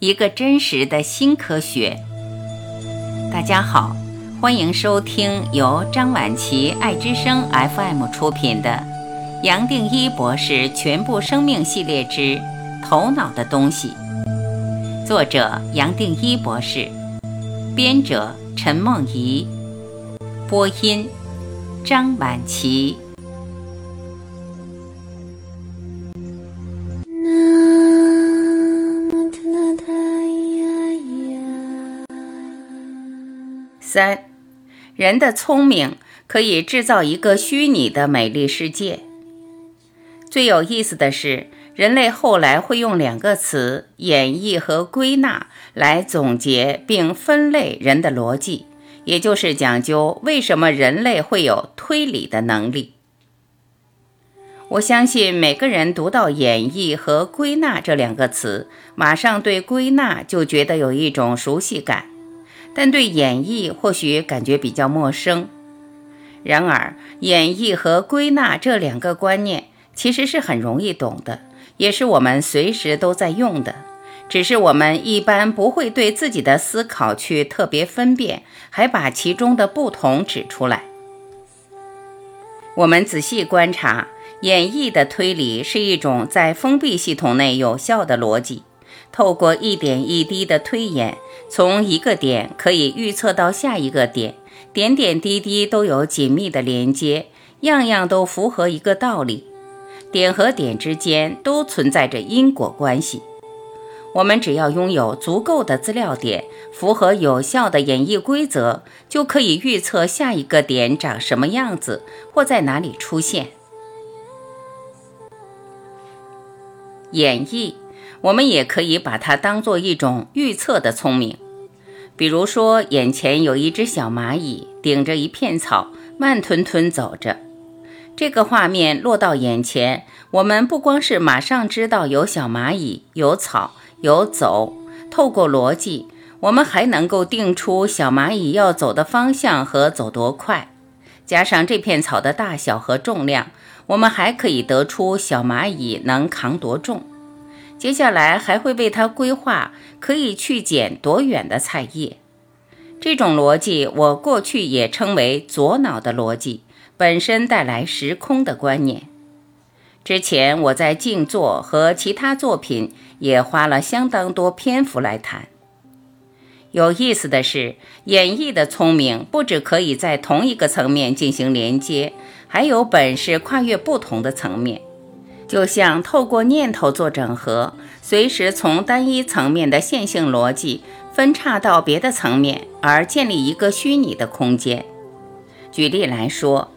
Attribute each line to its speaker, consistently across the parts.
Speaker 1: 一个真实的新科学。大家好，欢迎收听由张晚琪爱之声 FM 出品的《杨定一博士全部生命系列之头脑的东西》，作者杨定一博士，编者陈梦怡，播音张晚琪。三，人的聪明可以制造一个虚拟的美丽世界。最有意思的是，人类后来会用两个词“演绎”和“归纳”来总结并分类人的逻辑，也就是讲究为什么人类会有推理的能力。我相信每个人读到“演绎”和“归纳”这两个词，马上对“归纳”就觉得有一种熟悉感。但对演绎或许感觉比较陌生。然而，演绎和归纳这两个观念其实是很容易懂的，也是我们随时都在用的。只是我们一般不会对自己的思考去特别分辨，还把其中的不同指出来。我们仔细观察，演绎的推理是一种在封闭系统内有效的逻辑。透过一点一滴的推演，从一个点可以预测到下一个点，点点滴滴都有紧密的连接，样样都符合一个道理。点和点之间都存在着因果关系。我们只要拥有足够的资料点，符合有效的演绎规则，就可以预测下一个点长什么样子，或在哪里出现。演绎。我们也可以把它当做一种预测的聪明，比如说，眼前有一只小蚂蚁顶着一片草，慢吞吞走着。这个画面落到眼前，我们不光是马上知道有小蚂蚁、有草、有走，透过逻辑，我们还能够定出小蚂蚁要走的方向和走多快，加上这片草的大小和重量，我们还可以得出小蚂蚁能扛多重。接下来还会为他规划可以去捡多远的菜叶。这种逻辑，我过去也称为左脑的逻辑，本身带来时空的观念。之前我在静坐和其他作品也花了相当多篇幅来谈。有意思的是，演绎的聪明不只可以在同一个层面进行连接，还有本事跨越不同的层面。就像透过念头做整合，随时从单一层面的线性逻辑分叉到别的层面，而建立一个虚拟的空间。举例来说，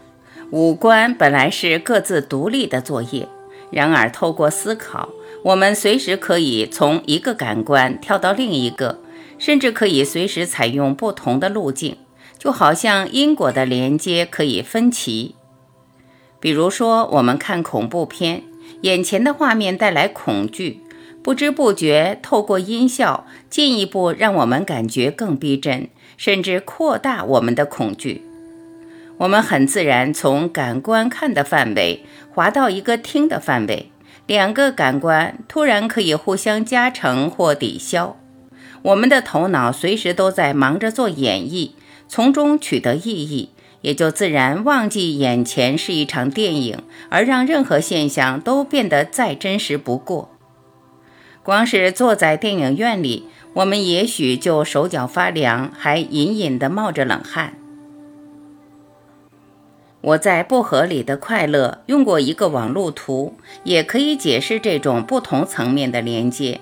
Speaker 1: 五官本来是各自独立的作业，然而透过思考，我们随时可以从一个感官跳到另一个，甚至可以随时采用不同的路径，就好像因果的连接可以分歧。比如说，我们看恐怖片。眼前的画面带来恐惧，不知不觉透过音效进一步让我们感觉更逼真，甚至扩大我们的恐惧。我们很自然从感官看的范围滑到一个听的范围，两个感官突然可以互相加成或抵消。我们的头脑随时都在忙着做演绎，从中取得意义。也就自然忘记眼前是一场电影，而让任何现象都变得再真实不过。光是坐在电影院里，我们也许就手脚发凉，还隐隐地冒着冷汗。我在《不合理的快乐》用过一个网络图，也可以解释这种不同层面的连接。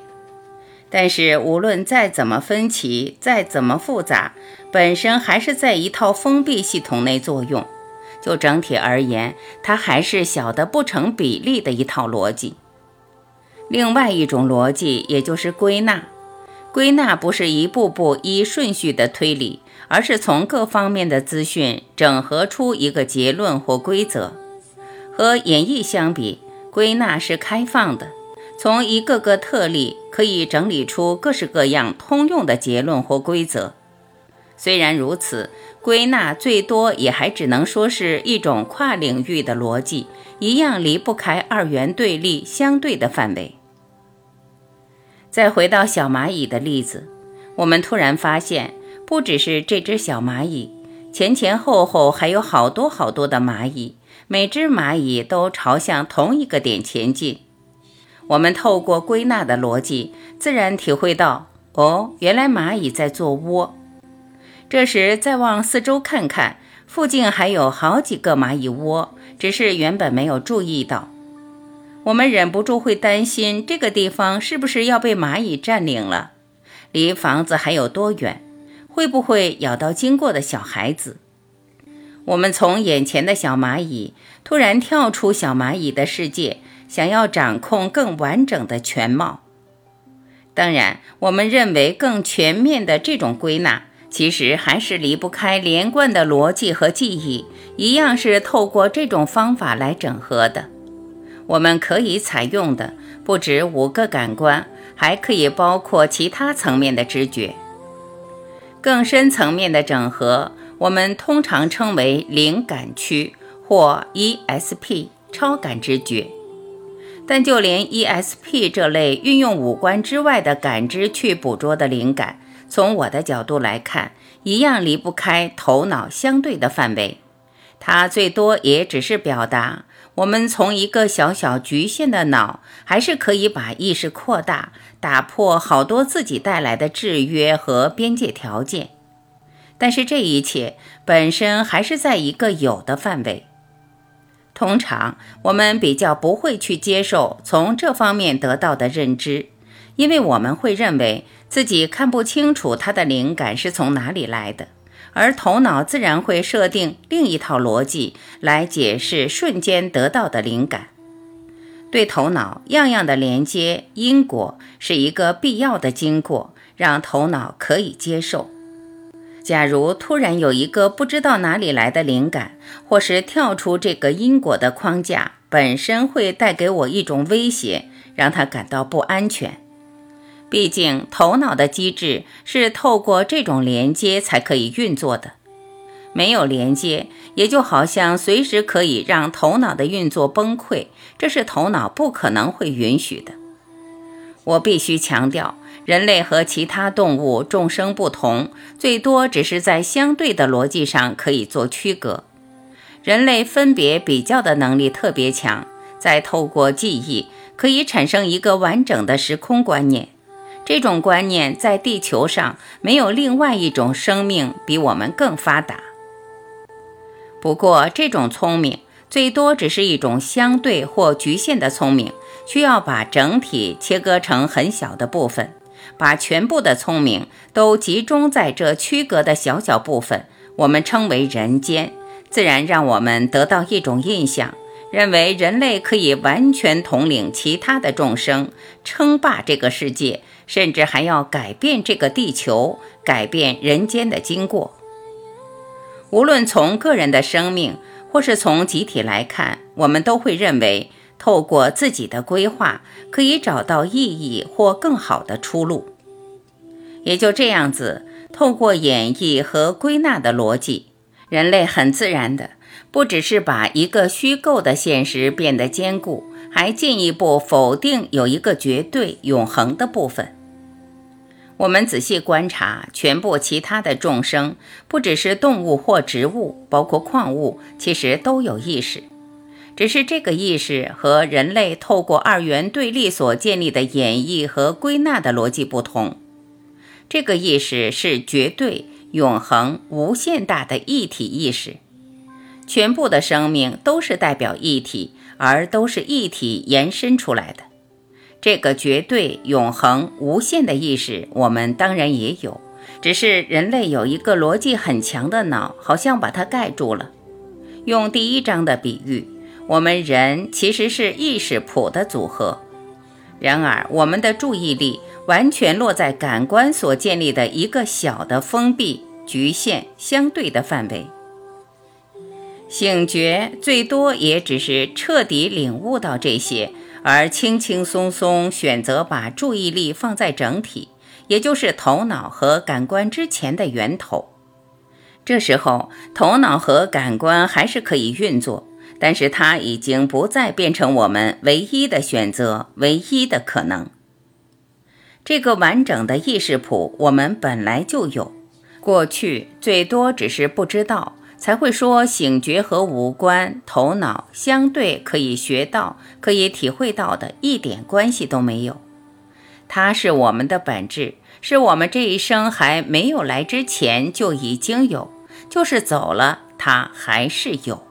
Speaker 1: 但是，无论再怎么分歧，再怎么复杂，本身还是在一套封闭系统内作用。就整体而言，它还是小的不成比例的一套逻辑。另外一种逻辑，也就是归纳。归纳不是一步步依顺序的推理，而是从各方面的资讯整合出一个结论或规则。和演绎相比，归纳是开放的。从一个个特例可以整理出各式各样通用的结论或规则。虽然如此，归纳最多也还只能说是一种跨领域的逻辑，一样离不开二元对立相对的范围。再回到小蚂蚁的例子，我们突然发现，不只是这只小蚂蚁，前前后后还有好多好多的蚂蚁，每只蚂蚁都朝向同一个点前进。我们透过归纳的逻辑，自然体会到，哦，原来蚂蚁在做窝。这时再往四周看看，附近还有好几个蚂蚁窝，只是原本没有注意到。我们忍不住会担心，这个地方是不是要被蚂蚁占领了？离房子还有多远？会不会咬到经过的小孩子？我们从眼前的小蚂蚁突然跳出小蚂蚁的世界，想要掌控更完整的全貌。当然，我们认为更全面的这种归纳，其实还是离不开连贯的逻辑和记忆，一样是透过这种方法来整合的。我们可以采用的不止五个感官，还可以包括其他层面的知觉。更深层面的整合，我们通常称为灵感区或 ESP 超感知觉。但就连 ESP 这类运用五官之外的感知去捕捉的灵感，从我的角度来看，一样离不开头脑相对的范围。它最多也只是表达。我们从一个小小局限的脑，还是可以把意识扩大，打破好多自己带来的制约和边界条件。但是这一切本身还是在一个有的范围。通常我们比较不会去接受从这方面得到的认知，因为我们会认为自己看不清楚它的灵感是从哪里来的。而头脑自然会设定另一套逻辑来解释瞬间得到的灵感。对头脑，样样的连接因果是一个必要的经过，让头脑可以接受。假如突然有一个不知道哪里来的灵感，或是跳出这个因果的框架，本身会带给我一种威胁，让他感到不安全。毕竟，头脑的机制是透过这种连接才可以运作的。没有连接，也就好像随时可以让头脑的运作崩溃，这是头脑不可能会允许的。我必须强调，人类和其他动物、众生不同，最多只是在相对的逻辑上可以做区隔。人类分别比较的能力特别强，再透过记忆，可以产生一个完整的时空观念。这种观念在地球上没有另外一种生命比我们更发达。不过，这种聪明最多只是一种相对或局限的聪明，需要把整体切割成很小的部分，把全部的聪明都集中在这区隔的小小部分，我们称为人间，自然让我们得到一种印象，认为人类可以完全统领其他的众生，称霸这个世界。甚至还要改变这个地球，改变人间的经过。无论从个人的生命，或是从集体来看，我们都会认为，透过自己的规划，可以找到意义或更好的出路。也就这样子，透过演绎和归纳的逻辑，人类很自然的，不只是把一个虚构的现实变得坚固，还进一步否定有一个绝对永恒的部分。我们仔细观察，全部其他的众生，不只是动物或植物，包括矿物，其实都有意识，只是这个意识和人类透过二元对立所建立的演绎和归纳的逻辑不同。这个意识是绝对、永恒、无限大的一体意识，全部的生命都是代表一体，而都是一体延伸出来的。这个绝对、永恒、无限的意识，我们当然也有，只是人类有一个逻辑很强的脑，好像把它盖住了。用第一章的比喻，我们人其实是意识谱的组合，然而我们的注意力完全落在感官所建立的一个小的封闭、局限、相对的范围。醒觉最多也只是彻底领悟到这些。而轻轻松松选择把注意力放在整体，也就是头脑和感官之前的源头。这时候，头脑和感官还是可以运作，但是它已经不再变成我们唯一的选择、唯一的可能。这个完整的意识谱我们本来就有，过去最多只是不知道，才会说醒觉和五官、头脑相对可以学到、可以体会到的一点关系都没有。它是我们的本质，是我们这一生还没有来之前就已经有，就是走了，它还是有。